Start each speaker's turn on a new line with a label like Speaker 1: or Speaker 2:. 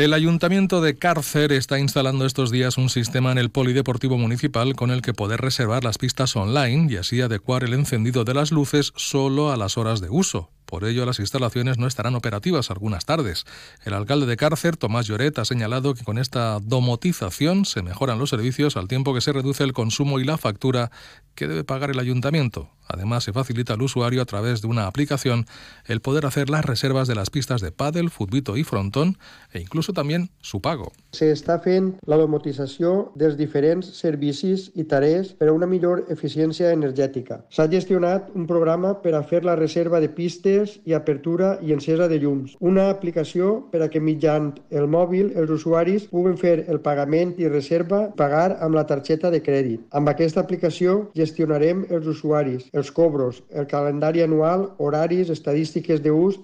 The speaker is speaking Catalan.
Speaker 1: El Ayuntamiento de Cárcer está instalando estos días un sistema en el Polideportivo Municipal con el que poder reservar las pistas online y así adecuar el encendido de las luces solo a las horas de uso. Por ello, las instalaciones no estarán operativas algunas tardes. El alcalde de Cárcer, Tomás Lloret, ha señalado que con esta domotización se mejoran los servicios al tiempo que se reduce el consumo y la factura que debe pagar el ayuntamiento. Además, se facilita al usuario a través de una aplicación el poder hacer las reservas de las pistas de pádel, futbito i frontón e incluso también su pago.
Speaker 2: Se està fent la domotització dels diferents servicis i tarees per a una millor eficiència energètica. S'ha gestionat un programa per a fer la reserva de pistes i apertura i encesa de llums. Una aplicació per a que mitjant el mòbil els usuaris puguen fer el pagament i reserva pagar amb la targeta de crèdit. Amb aquesta aplicació gestionarem els usuaris, els cobros, el calendari anual, horaris, estadístiques d'ús,